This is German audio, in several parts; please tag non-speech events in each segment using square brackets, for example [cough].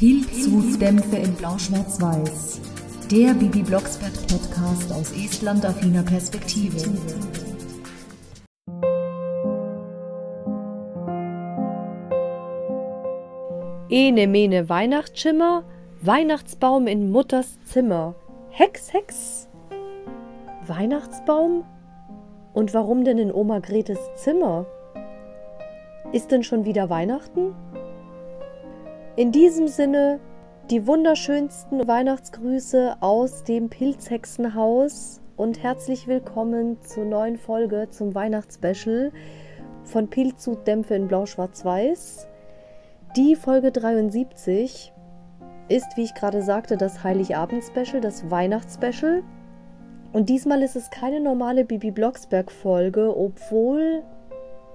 Pilzhutdämpfe in Blau-Schwarz-Weiß. Der Bibi Blocksberg Podcast aus Estland-affiner Perspektive. Ene mene Weihnachtsschimmer, Weihnachtsbaum in Mutters Zimmer. Hex, Hex. Weihnachtsbaum? Und warum denn in Oma Gretes Zimmer? Ist denn schon wieder Weihnachten? In diesem Sinne die wunderschönsten Weihnachtsgrüße aus dem Pilzhexenhaus und herzlich willkommen zur neuen Folge zum Weihnachtsspecial von Pilzhutdämpfe in Blau-Schwarz-Weiß. Die Folge 73 ist, wie ich gerade sagte, das Heiligabend-Special, das Weihnachtsspecial. Und diesmal ist es keine normale Bibi Blocksberg-Folge, obwohl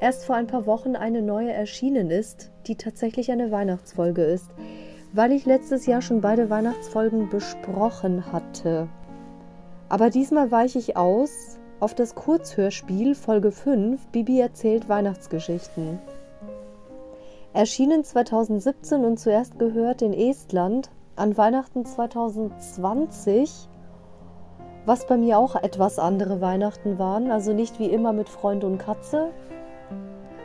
erst vor ein paar Wochen eine neue erschienen ist, die tatsächlich eine Weihnachtsfolge ist, weil ich letztes Jahr schon beide Weihnachtsfolgen besprochen hatte. Aber diesmal weiche ich aus auf das Kurzhörspiel Folge 5 Bibi erzählt Weihnachtsgeschichten. Erschienen 2017 und zuerst gehört in Estland an Weihnachten 2020, was bei mir auch etwas andere Weihnachten waren, also nicht wie immer mit Freund und Katze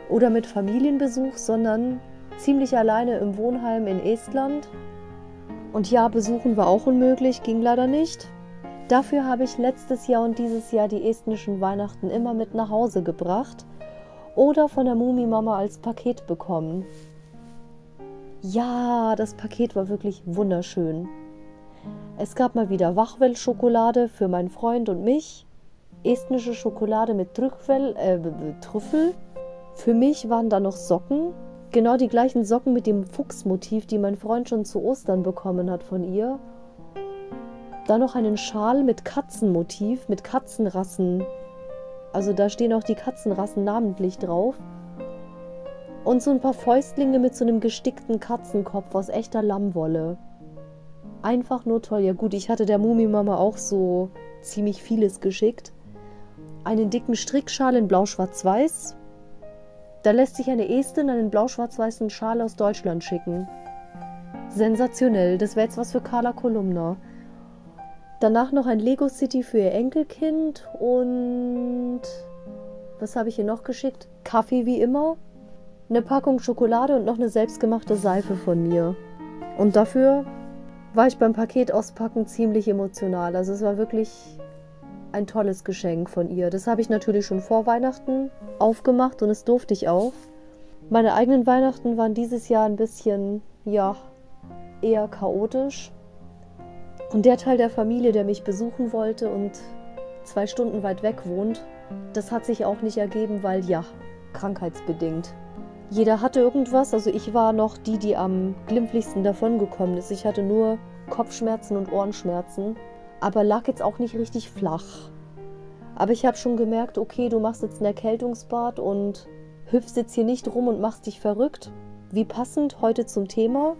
oder mit Familienbesuch, sondern ziemlich alleine im Wohnheim in Estland. Und ja, besuchen war auch unmöglich, ging leider nicht. Dafür habe ich letztes Jahr und dieses Jahr die estnischen Weihnachten immer mit nach Hause gebracht oder von der Mumimama als Paket bekommen. Ja, das Paket war wirklich wunderschön. Es gab mal wieder Wachwell-Schokolade für meinen Freund und mich, estnische Schokolade mit Trüffel, äh, Trüffel. Für mich waren da noch Socken, genau die gleichen Socken mit dem Fuchsmotiv, die mein Freund schon zu Ostern bekommen hat von ihr. Dann noch einen Schal mit Katzenmotiv, mit Katzenrassen also da stehen auch die Katzenrassen namentlich drauf. Und so ein paar Fäustlinge mit so einem gestickten Katzenkopf aus echter Lammwolle. Einfach nur toll. Ja gut, ich hatte der Mumimama auch so ziemlich vieles geschickt. Einen dicken Strickschal in blau-schwarz-weiß. Da lässt sich eine Estin einen blau-schwarz-weißen Schal aus Deutschland schicken. Sensationell. Das wäre jetzt was für Carla Kolumna. Danach noch ein Lego City für ihr Enkelkind und was habe ich ihr noch geschickt? Kaffee wie immer, eine Packung Schokolade und noch eine selbstgemachte Seife von mir. Und dafür war ich beim Paket auspacken ziemlich emotional. Also es war wirklich ein tolles Geschenk von ihr. Das habe ich natürlich schon vor Weihnachten aufgemacht und es durfte ich auch. Meine eigenen Weihnachten waren dieses Jahr ein bisschen, ja, eher chaotisch. Und der Teil der Familie, der mich besuchen wollte und zwei Stunden weit weg wohnt, das hat sich auch nicht ergeben, weil ja, krankheitsbedingt. Jeder hatte irgendwas, also ich war noch die, die am glimpflichsten davongekommen ist. Ich hatte nur Kopfschmerzen und Ohrenschmerzen, aber lag jetzt auch nicht richtig flach. Aber ich habe schon gemerkt, okay, du machst jetzt ein Erkältungsbad und hüpfst jetzt hier nicht rum und machst dich verrückt. Wie passend heute zum Thema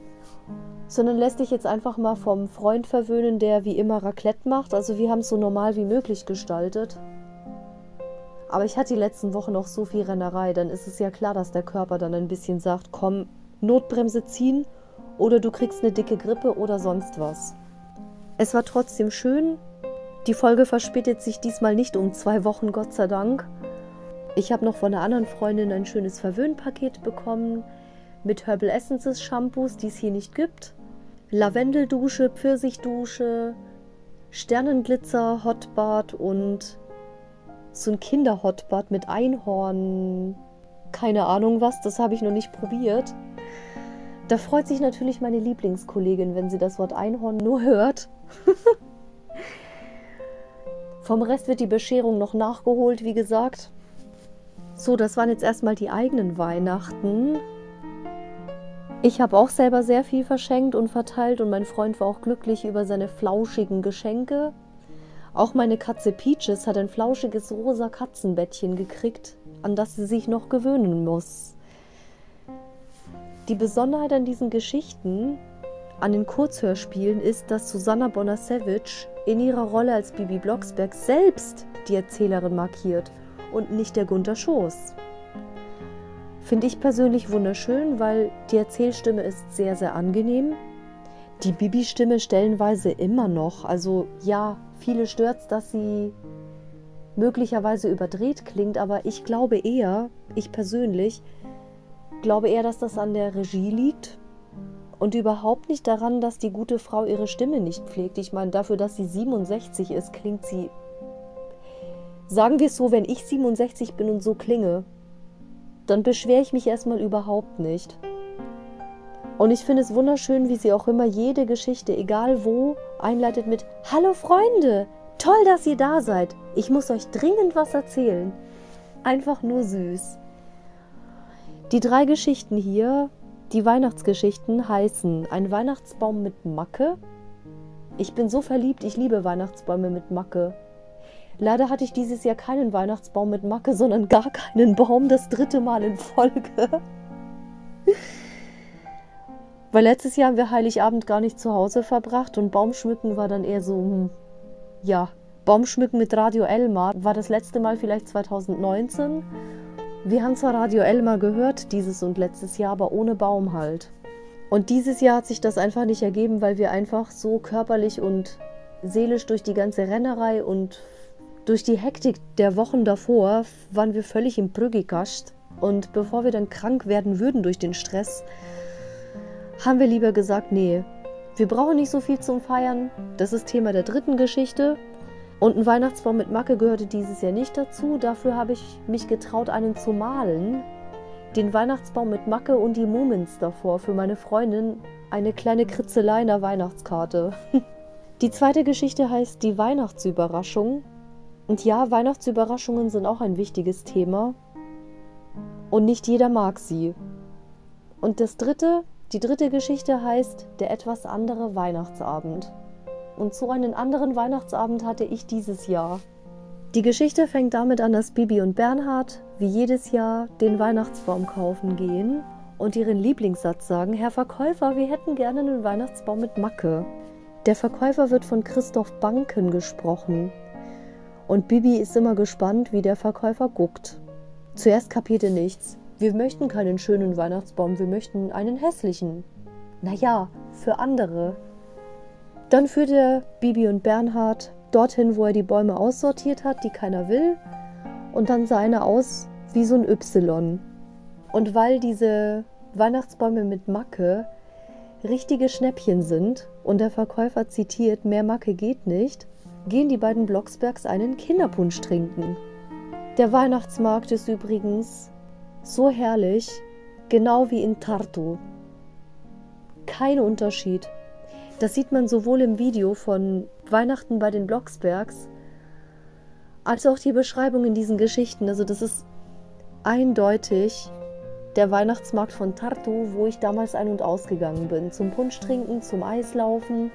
sondern lässt dich jetzt einfach mal vom Freund verwöhnen, der wie immer Raclette macht. Also wir haben es so normal wie möglich gestaltet. Aber ich hatte die letzten Wochen noch so viel Rennerei, dann ist es ja klar, dass der Körper dann ein bisschen sagt, komm, Notbremse ziehen oder du kriegst eine dicke Grippe oder sonst was. Es war trotzdem schön. Die Folge verspätet sich diesmal nicht um zwei Wochen, Gott sei Dank. Ich habe noch von einer anderen Freundin ein schönes Verwöhnpaket bekommen mit Herbal Essences Shampoos, die es hier nicht gibt. Lavendeldusche, Pfirsichdusche, Sternenglitzer, Hotbad und so ein Kinderhotbad mit Einhorn. Keine Ahnung was, das habe ich noch nicht probiert. Da freut sich natürlich meine Lieblingskollegin, wenn sie das Wort Einhorn nur hört. [laughs] Vom Rest wird die Bescherung noch nachgeholt, wie gesagt. So, das waren jetzt erstmal die eigenen Weihnachten. Ich habe auch selber sehr viel verschenkt und verteilt und mein Freund war auch glücklich über seine flauschigen Geschenke. Auch meine Katze Peaches hat ein flauschiges rosa Katzenbettchen gekriegt, an das sie sich noch gewöhnen muss. Die Besonderheit an diesen Geschichten, an den Kurzhörspielen, ist, dass Susanna Bonasevich in ihrer Rolle als Bibi Blocksberg selbst die Erzählerin markiert und nicht der Gunter Schoß. Finde ich persönlich wunderschön, weil die Erzählstimme ist sehr, sehr angenehm. die Bibi-Stimme stellenweise immer noch. Also ja, viele stört dass sie möglicherweise überdreht klingt, aber ich glaube eher, ich persönlich, glaube eher, dass das an der Regie liegt und überhaupt nicht daran, dass die gute Frau ihre Stimme nicht pflegt. Ich meine, dafür, dass sie 67 ist, klingt sie. Sagen wir es so, wenn ich 67 bin und so klinge, dann beschwere ich mich erstmal überhaupt nicht. Und ich finde es wunderschön, wie sie auch immer jede Geschichte, egal wo, einleitet mit Hallo Freunde, toll, dass ihr da seid. Ich muss euch dringend was erzählen. Einfach nur süß. Die drei Geschichten hier, die Weihnachtsgeschichten, heißen Ein Weihnachtsbaum mit Macke. Ich bin so verliebt, ich liebe Weihnachtsbäume mit Macke. Leider hatte ich dieses Jahr keinen Weihnachtsbaum mit Macke, sondern gar keinen Baum, das dritte Mal in Folge. [laughs] Weil letztes Jahr haben wir Heiligabend gar nicht zu Hause verbracht und Baumschmücken war dann eher so, hm, ja, Baumschmücken mit Radio Elmar war das letzte Mal vielleicht 2019. Wir haben zwar Radio Elmar gehört dieses und letztes Jahr, aber ohne Baum halt. Und dieses Jahr hat sich das einfach nicht ergeben, weil wir einfach so körperlich und seelisch durch die ganze Rennerei und durch die Hektik der Wochen davor waren wir völlig im Brüggikast. Und bevor wir dann krank werden würden durch den Stress, haben wir lieber gesagt, nee, wir brauchen nicht so viel zum Feiern. Das ist Thema der dritten Geschichte. Und ein Weihnachtsbaum mit Macke gehörte dieses Jahr nicht dazu. Dafür habe ich mich getraut, einen zu malen. Den Weihnachtsbaum mit Macke und die Moments davor für meine Freundin. Eine kleine Kritzelei in der Weihnachtskarte. [laughs] Die zweite Geschichte heißt Die Weihnachtsüberraschung. Und ja, Weihnachtsüberraschungen sind auch ein wichtiges Thema. Und nicht jeder mag sie. Und das dritte die dritte Geschichte heißt Der etwas andere Weihnachtsabend. Und so einen anderen Weihnachtsabend hatte ich dieses Jahr. Die Geschichte fängt damit an, dass Bibi und Bernhard wie jedes Jahr den Weihnachtsbaum kaufen gehen und ihren Lieblingssatz sagen: Herr Verkäufer, wir hätten gerne einen Weihnachtsbaum mit Macke. Der Verkäufer wird von Christoph Banken gesprochen. Und Bibi ist immer gespannt, wie der Verkäufer guckt. Zuerst kapierte nichts. Wir möchten keinen schönen Weihnachtsbaum, wir möchten einen hässlichen. Naja, für andere. Dann führt er Bibi und Bernhard dorthin, wo er die Bäume aussortiert hat, die keiner will. Und dann sah einer aus wie so ein Y. Und weil diese Weihnachtsbäume mit Macke richtige Schnäppchen sind und der Verkäufer zitiert, mehr Macke geht nicht, gehen die beiden Blocksbergs einen Kinderpunsch trinken. Der Weihnachtsmarkt ist übrigens so herrlich, genau wie in Tartu. Kein Unterschied. Das sieht man sowohl im Video von Weihnachten bei den Blocksbergs, als auch die Beschreibung in diesen Geschichten. Also das ist eindeutig der Weihnachtsmarkt von Tartu, wo ich damals ein- und ausgegangen bin. Zum Punsch trinken, zum Eislaufen,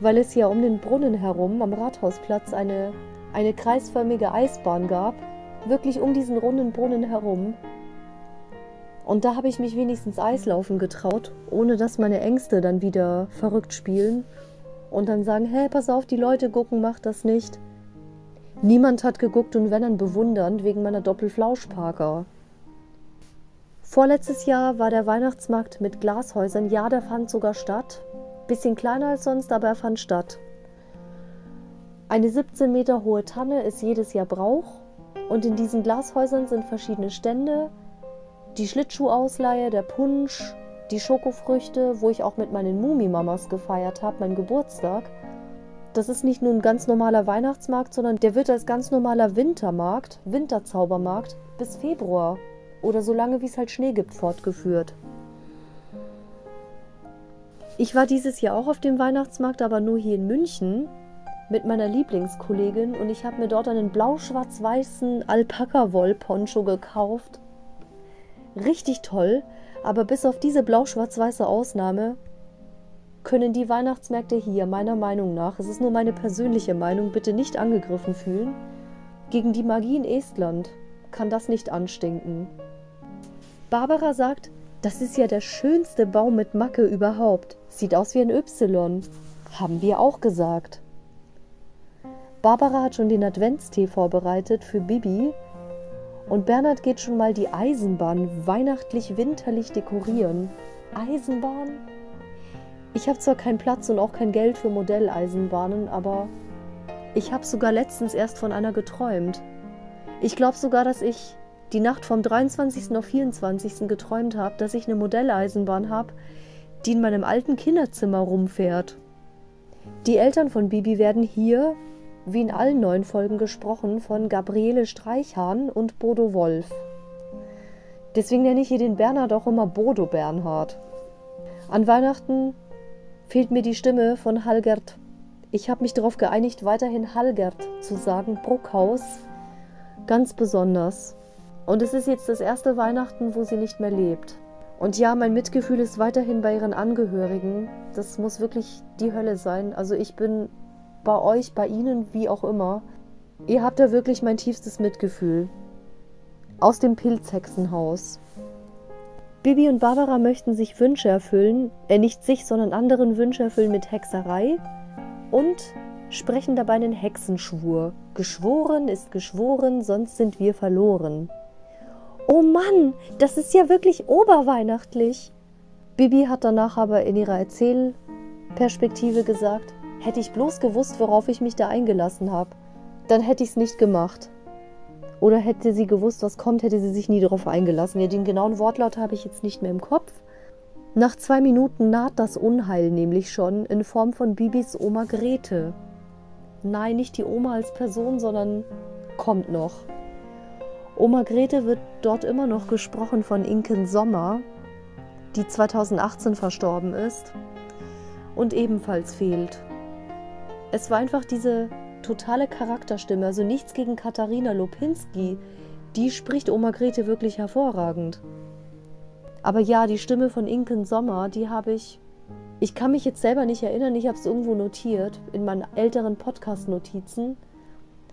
weil es ja um den Brunnen herum am Rathausplatz eine, eine kreisförmige Eisbahn gab. Wirklich um diesen runden Brunnen herum. Und da habe ich mich wenigstens Eislaufen getraut, ohne dass meine Ängste dann wieder verrückt spielen und dann sagen, hey, pass auf, die Leute gucken, mach das nicht. Niemand hat geguckt und wenn dann bewundernd wegen meiner Doppelflauschparker. Vorletztes Jahr war der Weihnachtsmarkt mit Glashäusern. Ja, der fand sogar statt. Bisschen kleiner als sonst, aber er fand statt. Eine 17 Meter hohe Tanne ist jedes Jahr Brauch und in diesen Glashäusern sind verschiedene Stände, die Schlittschuhausleihe, der Punsch, die Schokofrüchte, wo ich auch mit meinen Mumimamas gefeiert habe, mein Geburtstag. Das ist nicht nur ein ganz normaler Weihnachtsmarkt, sondern der wird als ganz normaler Wintermarkt, Winterzaubermarkt bis Februar oder so lange wie es halt Schnee gibt fortgeführt. Ich war dieses Jahr auch auf dem Weihnachtsmarkt, aber nur hier in München mit meiner Lieblingskollegin und ich habe mir dort einen blau-schwarz-weißen Alpaka-Woll-Poncho gekauft richtig toll, aber bis auf diese blau-schwarz-weiße Ausnahme können die Weihnachtsmärkte hier meiner Meinung nach, es ist nur meine persönliche Meinung, bitte nicht angegriffen fühlen, gegen die Magie in Estland kann das nicht anstinken. Barbara sagt, das ist ja der schönste Baum mit Macke überhaupt. Sieht aus wie ein Y. Haben wir auch gesagt. Barbara hat schon den Adventstee vorbereitet für Bibi, und Bernhard geht schon mal die Eisenbahn weihnachtlich winterlich dekorieren. Eisenbahn? Ich habe zwar keinen Platz und auch kein Geld für Modelleisenbahnen, aber ich habe sogar letztens erst von einer geträumt. Ich glaube sogar, dass ich die Nacht vom 23. auf 24. geträumt habe, dass ich eine Modelleisenbahn habe, die in meinem alten Kinderzimmer rumfährt. Die Eltern von Bibi werden hier, wie in allen neuen Folgen gesprochen, von Gabriele Streichhahn und Bodo Wolf. Deswegen nenne ich hier den Bernhard auch immer Bodo Bernhard. An Weihnachten fehlt mir die Stimme von Halgert. Ich habe mich darauf geeinigt, weiterhin Halgert zu sagen, Bruckhaus, ganz besonders. Und es ist jetzt das erste Weihnachten, wo sie nicht mehr lebt. Und ja, mein Mitgefühl ist weiterhin bei ihren Angehörigen. Das muss wirklich die Hölle sein. Also ich bin bei euch, bei Ihnen, wie auch immer. Ihr habt da wirklich mein tiefstes Mitgefühl. Aus dem Pilzhexenhaus. Bibi und Barbara möchten sich Wünsche erfüllen, äh nicht sich, sondern anderen Wünsche erfüllen mit Hexerei und sprechen dabei einen Hexenschwur. Geschworen ist geschworen, sonst sind wir verloren. Oh Mann, das ist ja wirklich oberweihnachtlich. Bibi hat danach aber in ihrer Erzählperspektive gesagt, hätte ich bloß gewusst, worauf ich mich da eingelassen habe, dann hätte ich es nicht gemacht. Oder hätte sie gewusst, was kommt, hätte sie sich nie darauf eingelassen. Ja, den genauen Wortlaut habe ich jetzt nicht mehr im Kopf. Nach zwei Minuten naht das Unheil nämlich schon in Form von Bibis Oma Grete. Nein, nicht die Oma als Person, sondern kommt noch. Oma Grete wird dort immer noch gesprochen von Inken Sommer, die 2018 verstorben ist und ebenfalls fehlt. Es war einfach diese totale Charakterstimme, also nichts gegen Katharina Lopinski. Die spricht Oma Grete wirklich hervorragend. Aber ja, die Stimme von Inken Sommer, die habe ich. Ich kann mich jetzt selber nicht erinnern, ich habe es irgendwo notiert in meinen älteren Podcast-Notizen.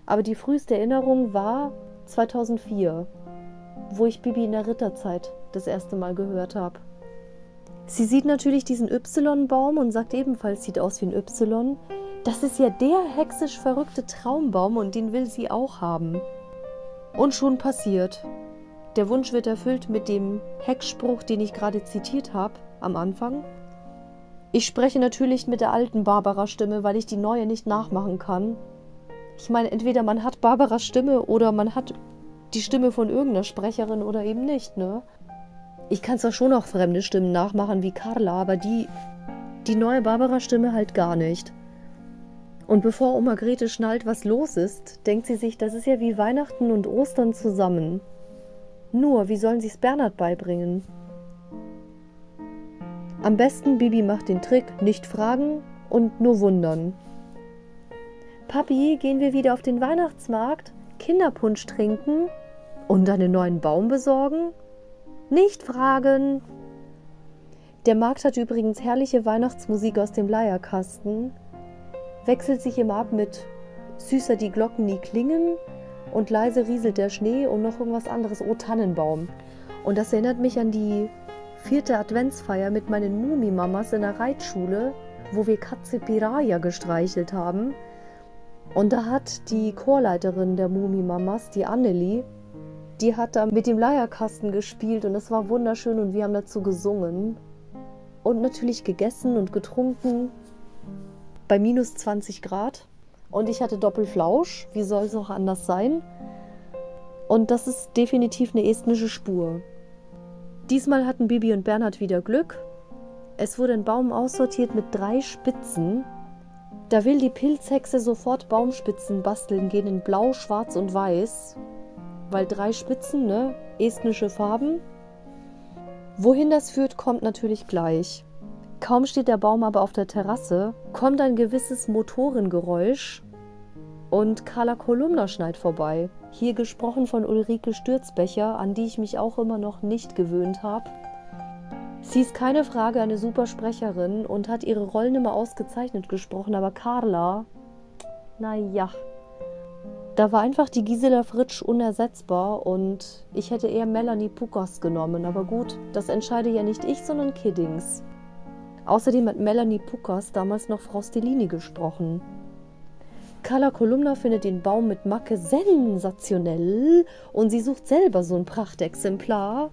Aber die früheste Erinnerung war 2004, wo ich Bibi in der Ritterzeit das erste Mal gehört habe. Sie sieht natürlich diesen Y-Baum und sagt ebenfalls, sieht aus wie ein Y. Das ist ja der hexisch verrückte Traumbaum und den will sie auch haben. Und schon passiert. Der Wunsch wird erfüllt mit dem Hexspruch, den ich gerade zitiert habe am Anfang. Ich spreche natürlich mit der alten Barbara-Stimme, weil ich die neue nicht nachmachen kann. Ich meine, entweder man hat Barbaras Stimme oder man hat die Stimme von irgendeiner Sprecherin oder eben nicht, ne? Ich kann zwar schon auch fremde Stimmen nachmachen wie Carla, aber die, die neue Barbara-Stimme halt gar nicht. Und bevor Oma Grete schnallt, was los ist, denkt sie sich, das ist ja wie Weihnachten und Ostern zusammen. Nur, wie sollen sie es Bernhard beibringen? Am besten Bibi macht den Trick, nicht fragen und nur wundern. Papi, gehen wir wieder auf den Weihnachtsmarkt, Kinderpunsch trinken und einen neuen Baum besorgen? Nicht fragen. Der Markt hat übrigens herrliche Weihnachtsmusik aus dem Leierkasten, wechselt sich immer ab mit Süßer die Glocken nie klingen und leise rieselt der Schnee und noch irgendwas anderes. Oh, Tannenbaum. Und das erinnert mich an die vierte Adventsfeier mit meinen Mumimamas in der Reitschule, wo wir Katze Piraya gestreichelt haben. Und da hat die Chorleiterin der Mumimamas, die Annelie, die hat da mit dem Leierkasten gespielt und es war wunderschön und wir haben dazu gesungen. Und natürlich gegessen und getrunken bei minus 20 Grad. Und ich hatte Doppelflausch, wie soll es auch anders sein? Und das ist definitiv eine estnische Spur. Diesmal hatten Bibi und Bernhard wieder Glück. Es wurde ein Baum aussortiert mit drei Spitzen da will die Pilzhexe sofort Baumspitzen basteln gehen in Blau, Schwarz und Weiß. Weil drei Spitzen, ne? Estnische Farben. Wohin das führt, kommt natürlich gleich. Kaum steht der Baum aber auf der Terrasse, kommt ein gewisses Motorengeräusch und Carla Kolumna schneit vorbei. Hier gesprochen von Ulrike Stürzbecher, an die ich mich auch immer noch nicht gewöhnt habe. Sie ist keine Frage eine super Sprecherin und hat ihre Rollen immer ausgezeichnet gesprochen, aber Carla, naja, da war einfach die Gisela Fritsch unersetzbar und ich hätte eher Melanie Pukas genommen, aber gut, das entscheide ja nicht ich, sondern Kiddings. Außerdem hat Melanie Pukas damals noch Frau Stellini gesprochen. Carla Kolumna findet den Baum mit Macke sensationell und sie sucht selber so ein Prachtexemplar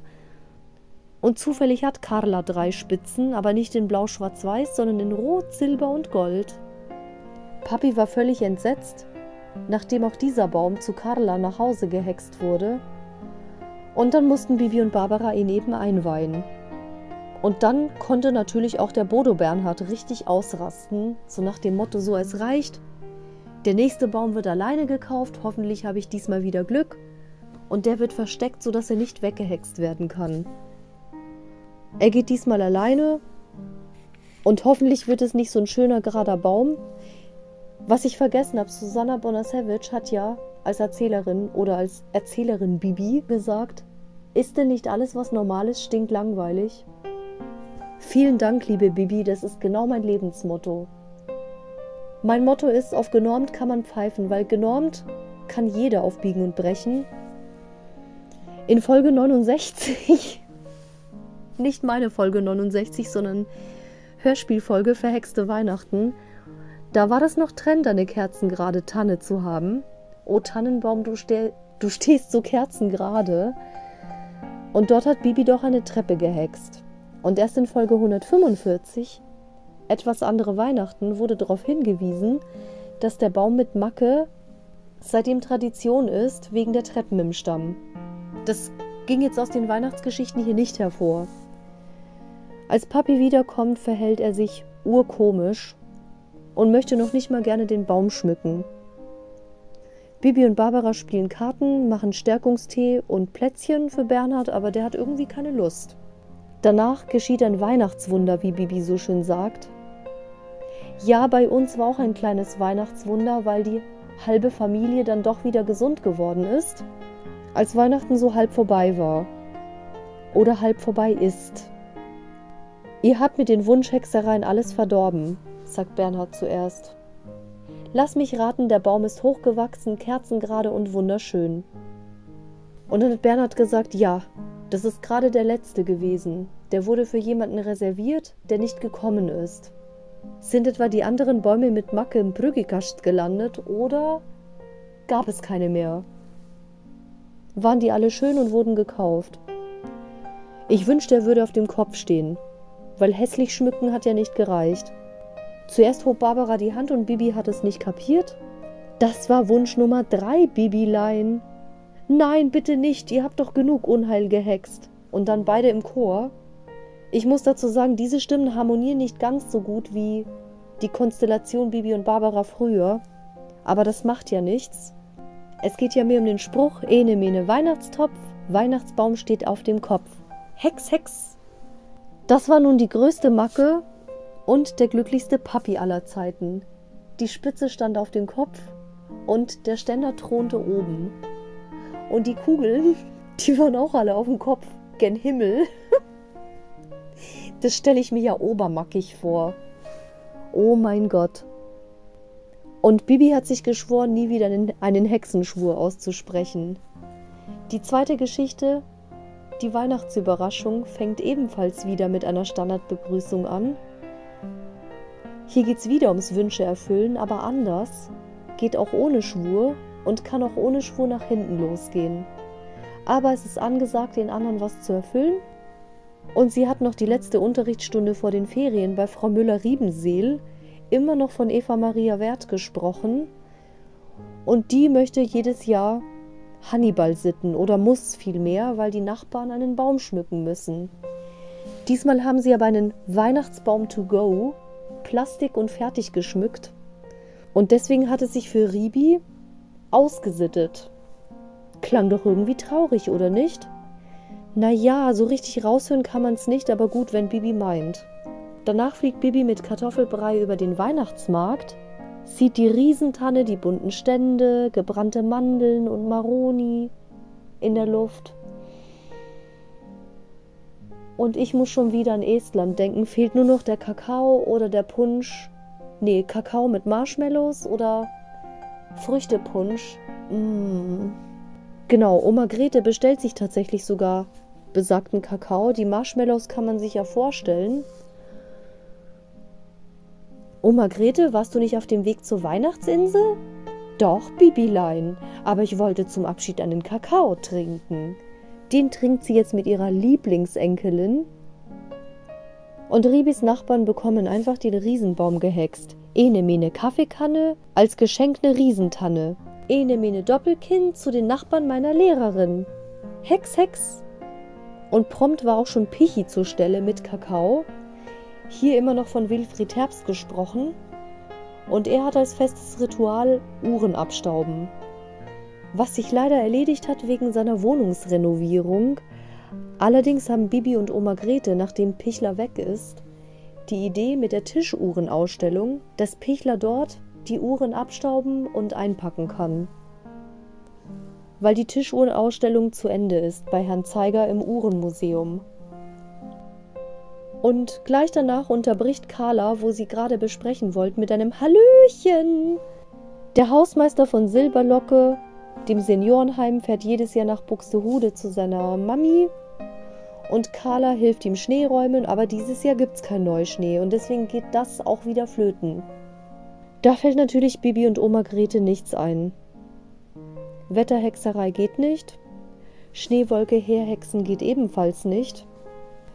Und zufällig hat Carla drei Spitzen, aber nicht in blau-schwarz-weiß, sondern in rot, silber und gold. Papi war völlig entsetzt, nachdem auch dieser Baum zu Carla nach Hause gehext wurde. Und dann mussten Bibi und Barbara ihn eben einweihen. Und dann konnte natürlich auch der Bodo Bernhard richtig ausrasten, so nach dem Motto, so es reicht. Der nächste Baum wird alleine gekauft, hoffentlich habe ich diesmal wieder Glück. Und der wird versteckt, sodass er nicht weggehext werden kann. Er geht diesmal alleine und hoffentlich wird es nicht so ein schöner gerader Baum. Was ich vergessen habe, Susanna Bonasevich hat ja als Erzählerin oder als Erzählerin Bibi gesagt, ist denn nicht alles, was normal ist, stinkt langweilig? Vielen Dank, liebe Bibi, das ist genau mein Lebensmotto. Mein Motto ist, auf genormt kann man pfeifen, weil genormt kann jeder aufbiegen und brechen. In Folge 69, [laughs] nicht meine Folge 69, sondern Hörspielfolge Verhexte Weihnachten, da war das noch Trend, eine kerzengerade Tanne zu haben. Oh Tannenbaum, du, ste du stehst so kerzengerade. Und dort hat Bibi doch eine Treppe gehext. Und erst in Folge 145, etwas andere Weihnachten, wurde darauf hingewiesen, dass der Baum mit Macke seitdem Tradition ist, wegen der Treppen im Stamm. Das ging jetzt aus den Weihnachtsgeschichten hier nicht hervor. Als Papi wiederkommt, verhält er sich urkomisch und möchte noch nicht mal gerne den Baum schmücken. Bibi und Barbara spielen Karten, machen Stärkungstee und Plätzchen für Bernhard, aber der hat irgendwie keine Lust. Danach geschieht ein Weihnachtswunder, wie Bibi so schön sagt. Ja, bei uns war auch ein kleines Weihnachtswunder, weil die halbe Familie dann doch wieder gesund geworden ist, als Weihnachten so halb vorbei war. Oder halb vorbei ist. Ihr habt mit den Wunschhexereien alles verdorben, sagt Bernhard zuerst. Lass mich raten, der Baum ist hochgewachsen, kerzengerade und wunderschön. Und dann hat Bernhard gesagt, ja, das ist gerade der letzte gewesen. Der wurde für jemanden reserviert, der nicht gekommen ist. Sind etwa die anderen Bäume mit Macke im Brüggekast gelandet oder gab es keine mehr? Waren die alle schön und wurden gekauft? Ich wünschte, er würde auf dem Kopf stehen, weil hässlich schmücken hat ja nicht gereicht. Zuerst hob Barbara die Hand und Bibi hat es nicht kapiert. Das war Wunsch Nummer drei, Bibilein. Nein, bitte nicht, ihr habt doch genug Unheil gehext. Und dann beide im Chor. Ich muss dazu sagen, diese Stimmen harmonieren nicht ganz so gut wie die Konstellation Bibi und Barbara früher. Aber das macht ja nichts. Es geht ja mehr um den Spruch, ene mene Weihnachtstopf, Weihnachtsbaum steht auf dem Kopf. Hex, Hex. Das war nun die größte Macke und der glücklichste Papi aller Zeiten. Die Spitze stand auf dem Kopf und der Ständer thronte oben. Und die Kugeln, [laughs] die waren auch alle auf dem Kopf, gen Himmel. Das stelle ich mir ja obermackig vor. Oh mein Gott. Und Bibi hat sich geschworen, nie wieder einen Hexenschwur auszusprechen. Die zweite Geschichte, die Weihnachtsüberraschung, fängt ebenfalls wieder mit einer Standardbegrüßung an. Hier geht es wieder ums Wünsche erfüllen, aber anders. Geht auch ohne Schwur und kann auch ohne Schwur nach hinten losgehen. Aber es ist angesagt, den anderen was zu erfüllen. Und sie hat noch die letzte Unterrichtsstunde vor den Ferien bei Frau Müller-Riebenseel immer noch von Eva Maria Wert gesprochen. Und die möchte jedes Jahr Hannibal sitten oder muss vielmehr, weil die Nachbarn einen Baum schmücken müssen. Diesmal haben sie aber einen Weihnachtsbaum to go, Plastik und fertig geschmückt. Und deswegen hat es sich für Ribi ausgesittet. Klang doch irgendwie traurig, oder nicht? Naja, so richtig raushören kann man's nicht, aber gut, wenn Bibi meint. Danach fliegt Bibi mit Kartoffelbrei über den Weihnachtsmarkt, sieht die Riesentanne, die bunten Stände, gebrannte Mandeln und Maroni in der Luft. Und ich muss schon wieder an Estland denken. Fehlt nur noch der Kakao oder der Punsch. Nee, Kakao mit Marshmallows oder Früchtepunsch. Mmh. Genau, Oma Grete bestellt sich tatsächlich sogar besagten Kakao. Die Marshmallows kann man sich ja vorstellen. Oma Grete, warst du nicht auf dem Weg zur Weihnachtsinsel? Doch, Bibilein, aber ich wollte zum Abschied einen Kakao trinken. Den trinkt sie jetzt mit ihrer Lieblingsenkelin. Und Ribis Nachbarn bekommen einfach den Riesenbaum gehext. Ene mene Kaffeekanne, als Geschenk ne Riesentanne. Ene mene Doppelkind zu den Nachbarn meiner Lehrerin. Hex, Hex. Und prompt war auch schon Pichi zur Stelle mit Kakao. Hier immer noch von Wilfried Herbst gesprochen. Und er hat als festes Ritual Uhren abstauben. Was sich leider erledigt hat wegen seiner Wohnungsrenovierung. Allerdings haben Bibi und Oma Grete, nachdem Pichler weg ist, die Idee mit der Tischuhrenausstellung, dass Pichler dort die Uhren abstauben und einpacken kann. Weil die Tischuhrenausstellung zu Ende ist bei Herrn Zeiger im Uhrenmuseum. Und gleich danach unterbricht Carla, wo sie gerade besprechen wollt, mit einem Hallöchen. Der Hausmeister von Silberlocke, dem Seniorenheim, fährt jedes Jahr nach Buxtehude zu seiner Mami. Und Carla hilft ihm Schnee räumen, aber dieses Jahr gibt es keinen Neuschnee und deswegen geht das auch wieder flöten. Da fällt natürlich Bibi und Oma Grete nichts ein. Wetterhexerei geht nicht. Schneewolke herhexen geht ebenfalls nicht.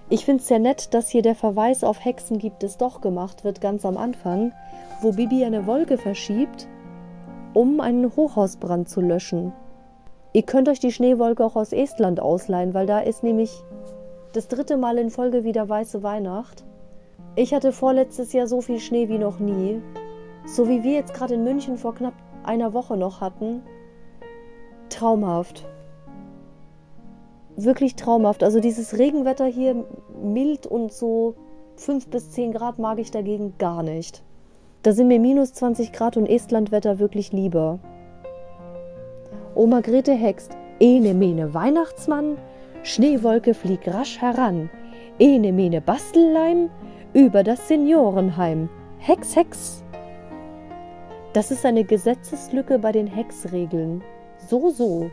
Ich finde es sehr nett, dass hier der Verweis auf Hexen gibt es doch gemacht wird, ganz am Anfang, wo Bibi eine Wolke verschiebt, um einen Hochhausbrand zu löschen. Ihr könnt euch die Schneewolke auch aus Estland ausleihen, weil da ist nämlich das dritte Mal in Folge wieder weiße Weihnacht. Ich hatte vorletztes Jahr so viel Schnee wie noch nie. So wie wir jetzt gerade in München vor knapp einer Woche noch hatten. Traumhaft wirklich traumhaft. Also dieses Regenwetter hier, mild und so 5 bis 10 Grad mag ich dagegen gar nicht. Da sind mir minus 20 Grad und Estlandwetter wirklich lieber. Oma Grete hext, ene mene Weihnachtsmann, Schneewolke flieg rasch heran, ene mene Bastelleim, über das Seniorenheim, Hex, Hex. Das ist eine Gesetzeslücke bei den Hexregeln. So, so.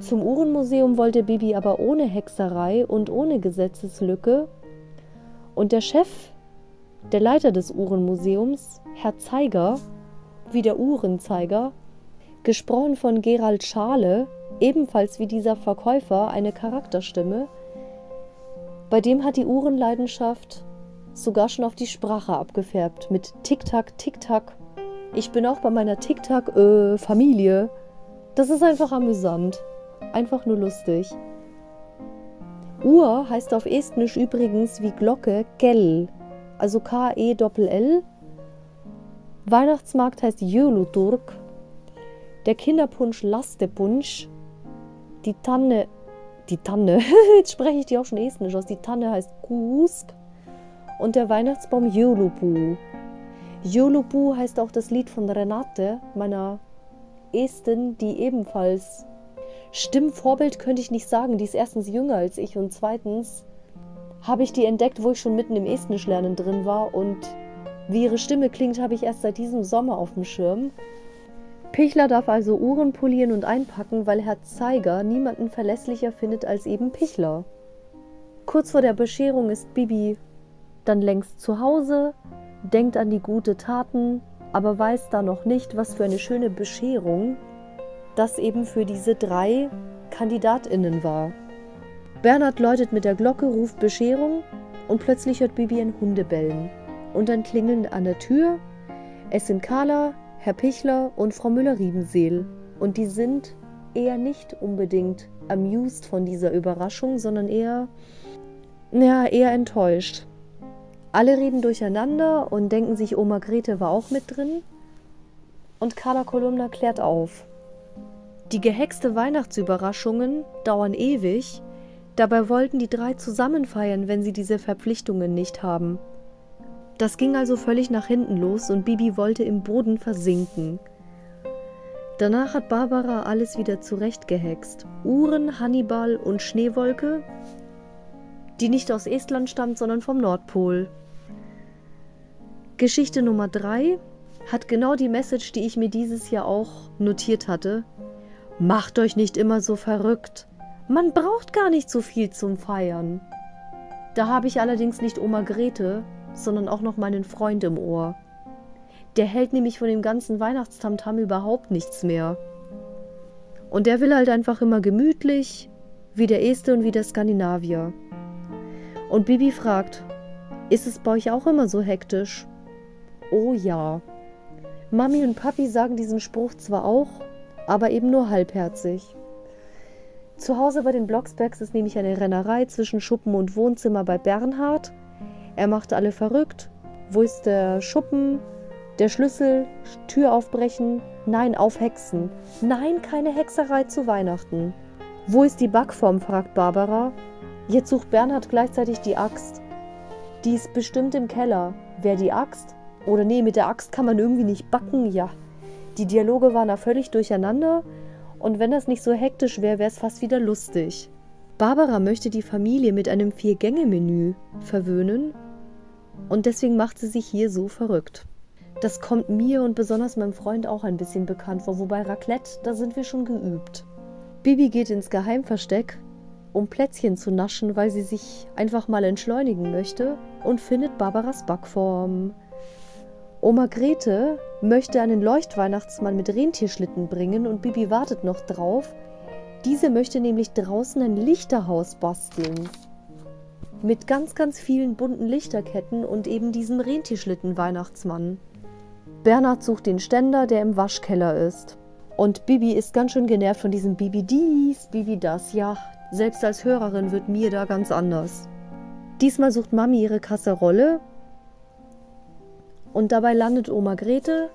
Zum Uhrenmuseum wollte Bibi aber ohne Hexerei und ohne Gesetzeslücke. Und der Chef, der Leiter des Uhrenmuseums, Herr Zeiger, wie der Uhrenzeiger, gesprochen von Gerald Schale, ebenfalls wie dieser Verkäufer eine Charakterstimme, bei dem hat die Uhrenleidenschaft sogar schon auf die Sprache abgefärbt mit Tick-Tack, Tick-Tack. Ich bin auch bei meiner Tick-Tack-Familie. Das ist einfach amüsant. Einfach nur lustig. Uhr heißt auf Estnisch übrigens wie Glocke Kell, also K-E-L-L. Weihnachtsmarkt heißt Jöluturk. Der Kinderpunsch Lastepunsch. Die Tanne, die Tanne, [laughs] jetzt spreche ich die auch schon estnisch aus. Die Tanne heißt Kusk. Und der Weihnachtsbaum Jölupu. Jölupu heißt auch das Lied von Renate, meiner Estin, die ebenfalls Stimmvorbild könnte ich nicht sagen. Die ist erstens jünger als ich und zweitens habe ich die entdeckt, wo ich schon mitten im Estnisch lernen drin war und wie ihre Stimme klingt, habe ich erst seit diesem Sommer auf dem Schirm. Pichler darf also Uhren polieren und einpacken, weil Herr Zeiger niemanden verlässlicher findet als eben Pichler. Kurz vor der Bescherung ist Bibi dann längst zu Hause, denkt an die gute Taten, aber weiß da noch nicht, was für eine schöne Bescherung das eben für diese drei KandidatInnen war. Bernhard läutet mit der Glocke, ruft Bescherung und plötzlich hört Bibi ein Hundebellen. Und dann klingeln an der Tür. Es sind Carla, Herr Pichler und Frau Müller-Riebenseel. Und die sind eher nicht unbedingt amused von dieser Überraschung, sondern eher, ja, eher enttäuscht. Alle reden durcheinander und denken sich, Oma Grete war auch mit drin. Und Carla Kolumna klärt auf. Die gehexte Weihnachtsüberraschungen dauern ewig, dabei wollten die drei zusammen feiern, wenn sie diese Verpflichtungen nicht haben. Das ging also völlig nach hinten los und Bibi wollte im Boden versinken. Danach hat Barbara alles wieder zurechtgehext. Uhren, Hannibal und Schneewolke, die nicht aus Estland stammt, sondern vom Nordpol. Geschichte Nummer 3 hat genau die Message, die ich mir dieses Jahr auch notiert hatte. Macht euch nicht immer so verrückt. Man braucht gar nicht so viel zum Feiern. Da habe ich allerdings nicht Oma Grete, sondern auch noch meinen Freund im Ohr. Der hält nämlich von dem ganzen Weihnachtstamtam überhaupt nichts mehr. Und der will halt einfach immer gemütlich, wie der Este und wie der Skandinavier. Und Bibi fragt, ist es bei euch auch immer so hektisch? Oh ja. Mami und Papi sagen diesen Spruch zwar auch, aber eben nur halbherzig. Zu Hause bei den Blocksbergs ist nämlich eine Rennerei zwischen Schuppen und Wohnzimmer bei Bernhard. Er macht alle verrückt. Wo ist der Schuppen? Der Schlüssel? Tür aufbrechen? Nein, aufhexen. Nein, keine Hexerei zu Weihnachten. Wo ist die Backform? fragt Barbara. Jetzt sucht Bernhard gleichzeitig die Axt. Die ist bestimmt im Keller. Wer die Axt? Oder nee, mit der Axt kann man irgendwie nicht backen, ja. Die Dialoge waren da völlig durcheinander und wenn das nicht so hektisch wäre, wäre es fast wieder lustig. Barbara möchte die Familie mit einem Vier-Gänge-Menü verwöhnen und deswegen macht sie sich hier so verrückt. Das kommt mir und besonders meinem Freund auch ein bisschen bekannt vor, wobei Raclette, da sind wir schon geübt. Bibi geht ins Geheimversteck, um Plätzchen zu naschen, weil sie sich einfach mal entschleunigen möchte und findet Barbaras Backform. Oma Grete möchte einen Leuchtweihnachtsmann mit Rentierschlitten bringen und Bibi wartet noch drauf. Diese möchte nämlich draußen ein Lichterhaus basteln. Mit ganz, ganz vielen bunten Lichterketten und eben diesem Rentierschlitten-Weihnachtsmann. Bernhard sucht den Ständer, der im Waschkeller ist. Und Bibi ist ganz schön genervt von diesem Bibi dies, Bibi das. Ja, selbst als Hörerin wird mir da ganz anders. Diesmal sucht Mami ihre Kasserolle und dabei landet Oma Grete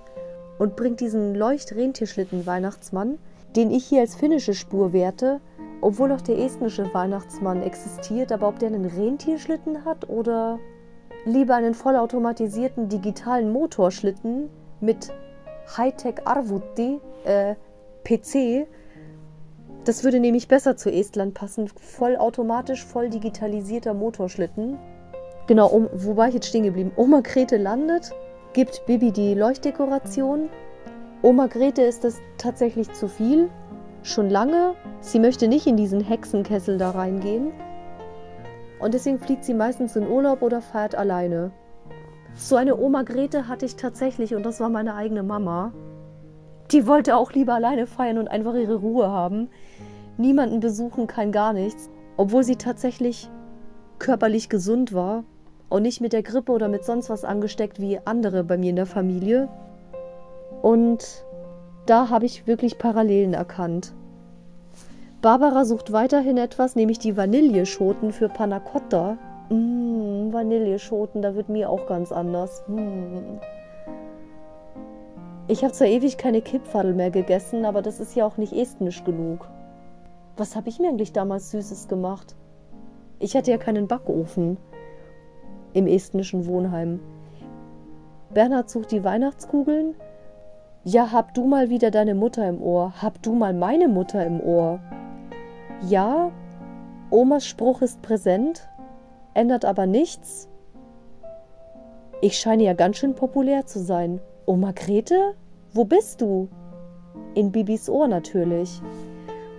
und bringt diesen Leucht-Rentierschlitten-Weihnachtsmann, den ich hier als finnische Spur werte, obwohl auch der estnische Weihnachtsmann existiert, aber ob der einen Rentierschlitten hat oder lieber einen vollautomatisierten digitalen Motorschlitten mit Hightech Arvuti äh, PC, das würde nämlich besser zu Estland passen. Vollautomatisch, voll digitalisierter Motorschlitten. Genau, um, wo war ich jetzt stehen geblieben? Oma Grete landet gibt Bibi die Leuchtdekoration. Oma Grete ist das tatsächlich zu viel. Schon lange. Sie möchte nicht in diesen Hexenkessel da reingehen. Und deswegen fliegt sie meistens in Urlaub oder feiert alleine. So eine Oma Grete hatte ich tatsächlich und das war meine eigene Mama. Die wollte auch lieber alleine feiern und einfach ihre Ruhe haben. Niemanden besuchen, kein gar nichts. Obwohl sie tatsächlich körperlich gesund war und nicht mit der Grippe oder mit sonst was angesteckt wie andere bei mir in der Familie. Und da habe ich wirklich Parallelen erkannt. Barbara sucht weiterhin etwas, nämlich die Vanilleschoten für Panna Cotta. Mmh, Vanilleschoten, da wird mir auch ganz anders. Mmh. Ich habe zwar ewig keine Kipfadel mehr gegessen, aber das ist ja auch nicht estnisch genug. Was habe ich mir eigentlich damals Süßes gemacht? Ich hatte ja keinen Backofen im estnischen Wohnheim. Bernhard sucht die Weihnachtskugeln. Ja, hab du mal wieder deine Mutter im Ohr. Hab du mal meine Mutter im Ohr. Ja, Omas Spruch ist präsent, ändert aber nichts. Ich scheine ja ganz schön populär zu sein. Oma Grete? Wo bist du? In Bibis Ohr natürlich.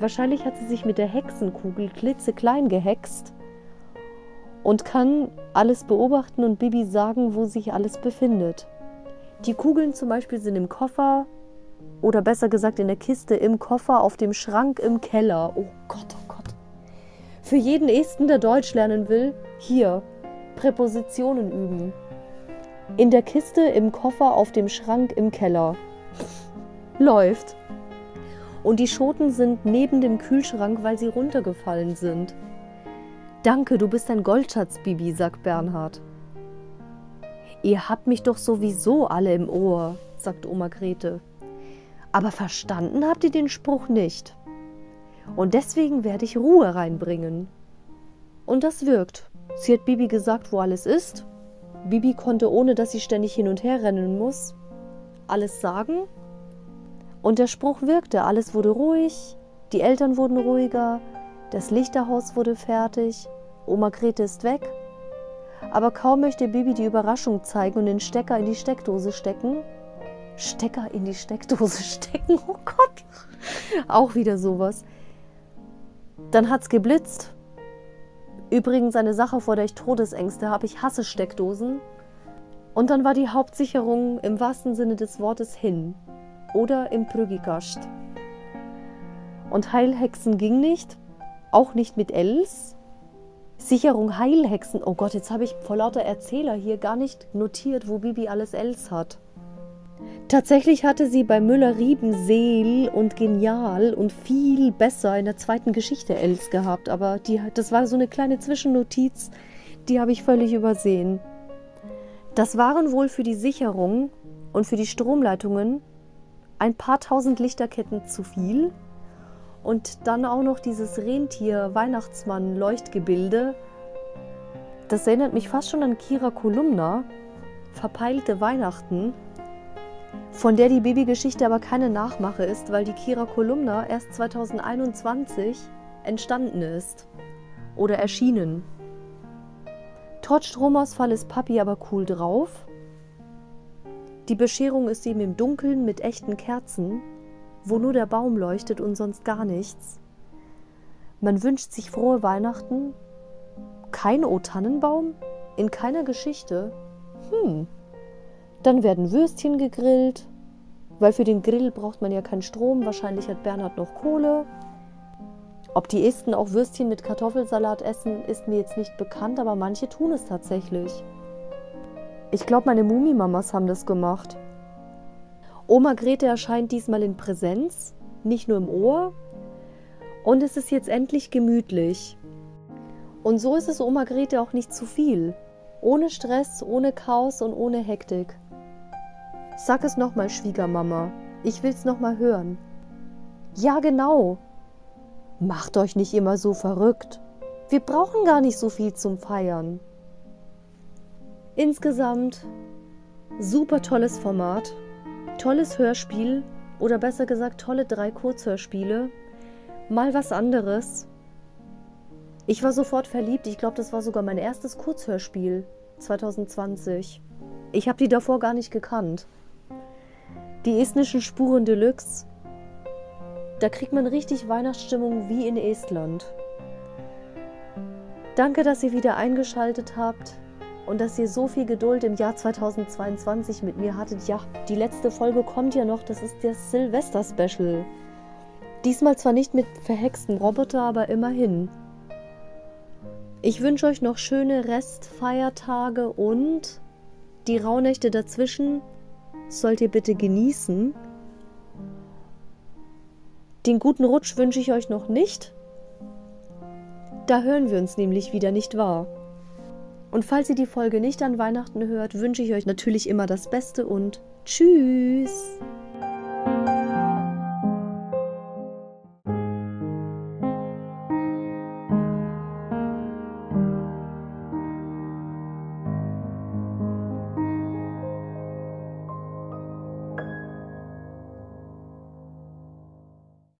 Wahrscheinlich hat sie sich mit der Hexenkugel klitzeklein gehext und kann alles beobachten und Bibi sagen, wo sich alles befindet. Die Kugeln zum Beispiel sind im Koffer oder besser gesagt in der Kiste im Koffer auf dem Schrank im Keller. Oh Gott, oh Gott. Für jeden Esten, der Deutsch lernen will, hier Präpositionen üben. In der Kiste im Koffer auf dem Schrank im Keller. Läuft. Und die Schoten sind neben dem Kühlschrank, weil sie runtergefallen sind. Danke, du bist ein Goldschatz, Bibi, sagt Bernhard. Ihr habt mich doch sowieso alle im Ohr, sagt Oma Grete. Aber verstanden habt ihr den Spruch nicht. Und deswegen werde ich Ruhe reinbringen. Und das wirkt. Sie hat Bibi gesagt, wo alles ist. Bibi konnte, ohne dass sie ständig hin und her rennen muss, alles sagen. Und der Spruch wirkte. Alles wurde ruhig, die Eltern wurden ruhiger, das Lichterhaus wurde fertig, Oma Grete ist weg. Aber kaum möchte Bibi die Überraschung zeigen und den Stecker in die Steckdose stecken. Stecker in die Steckdose [laughs] stecken, oh Gott. Auch wieder sowas. Dann hat's geblitzt. Übrigens eine Sache, vor der ich Todesängste habe. Ich hasse Steckdosen. Und dann war die Hauptsicherung im wahrsten Sinne des Wortes hin. Oder im Prügikast. Und Heilhexen ging nicht auch nicht mit Els. Sicherung Heilhexen. Oh Gott, jetzt habe ich vor lauter Erzähler hier gar nicht notiert, wo Bibi alles Els hat. Tatsächlich hatte sie bei Müller-Riebenseel und Genial und viel besser in der zweiten Geschichte Els gehabt, aber die, das war so eine kleine Zwischennotiz, die habe ich völlig übersehen. Das waren wohl für die Sicherung und für die Stromleitungen ein paar tausend Lichterketten zu viel und dann auch noch dieses Rentier-Weihnachtsmann-Leuchtgebilde. Das erinnert mich fast schon an Kira Kolumna, verpeilte Weihnachten, von der die Babygeschichte aber keine Nachmache ist, weil die Kira Kolumna erst 2021 entstanden ist oder erschienen. Trotz Stromausfall ist Papi aber cool drauf. Die Bescherung ist ihm im Dunkeln mit echten Kerzen wo nur der Baum leuchtet und sonst gar nichts. Man wünscht sich frohe Weihnachten. Kein O-Tannenbaum? In keiner Geschichte? Hm. Dann werden Würstchen gegrillt, weil für den Grill braucht man ja keinen Strom. Wahrscheinlich hat Bernhard noch Kohle. Ob die Esten auch Würstchen mit Kartoffelsalat essen, ist mir jetzt nicht bekannt, aber manche tun es tatsächlich. Ich glaube, meine Mumimamas haben das gemacht. Oma Grete erscheint diesmal in Präsenz, nicht nur im Ohr. Und es ist jetzt endlich gemütlich. Und so ist es Oma Grete auch nicht zu viel. Ohne Stress, ohne Chaos und ohne Hektik. Sag es nochmal, Schwiegermama. Ich will's nochmal hören. Ja, genau. Macht euch nicht immer so verrückt. Wir brauchen gar nicht so viel zum Feiern. Insgesamt super tolles Format tolles Hörspiel oder besser gesagt tolle drei Kurzhörspiele. Mal was anderes. Ich war sofort verliebt. Ich glaube, das war sogar mein erstes Kurzhörspiel 2020. Ich habe die davor gar nicht gekannt. Die estnischen Spuren Deluxe. Da kriegt man richtig Weihnachtsstimmung wie in Estland. Danke, dass ihr wieder eingeschaltet habt und dass ihr so viel Geduld im Jahr 2022 mit mir hattet. Ja, die letzte Folge kommt ja noch, das ist das Silvester-Special. Diesmal zwar nicht mit verhexten Roboter, aber immerhin. Ich wünsche euch noch schöne Restfeiertage und die Rauhnächte dazwischen sollt ihr bitte genießen. Den guten Rutsch wünsche ich euch noch nicht. Da hören wir uns nämlich wieder, nicht wahr? Und falls ihr die Folge nicht an Weihnachten hört, wünsche ich euch natürlich immer das Beste und tschüss!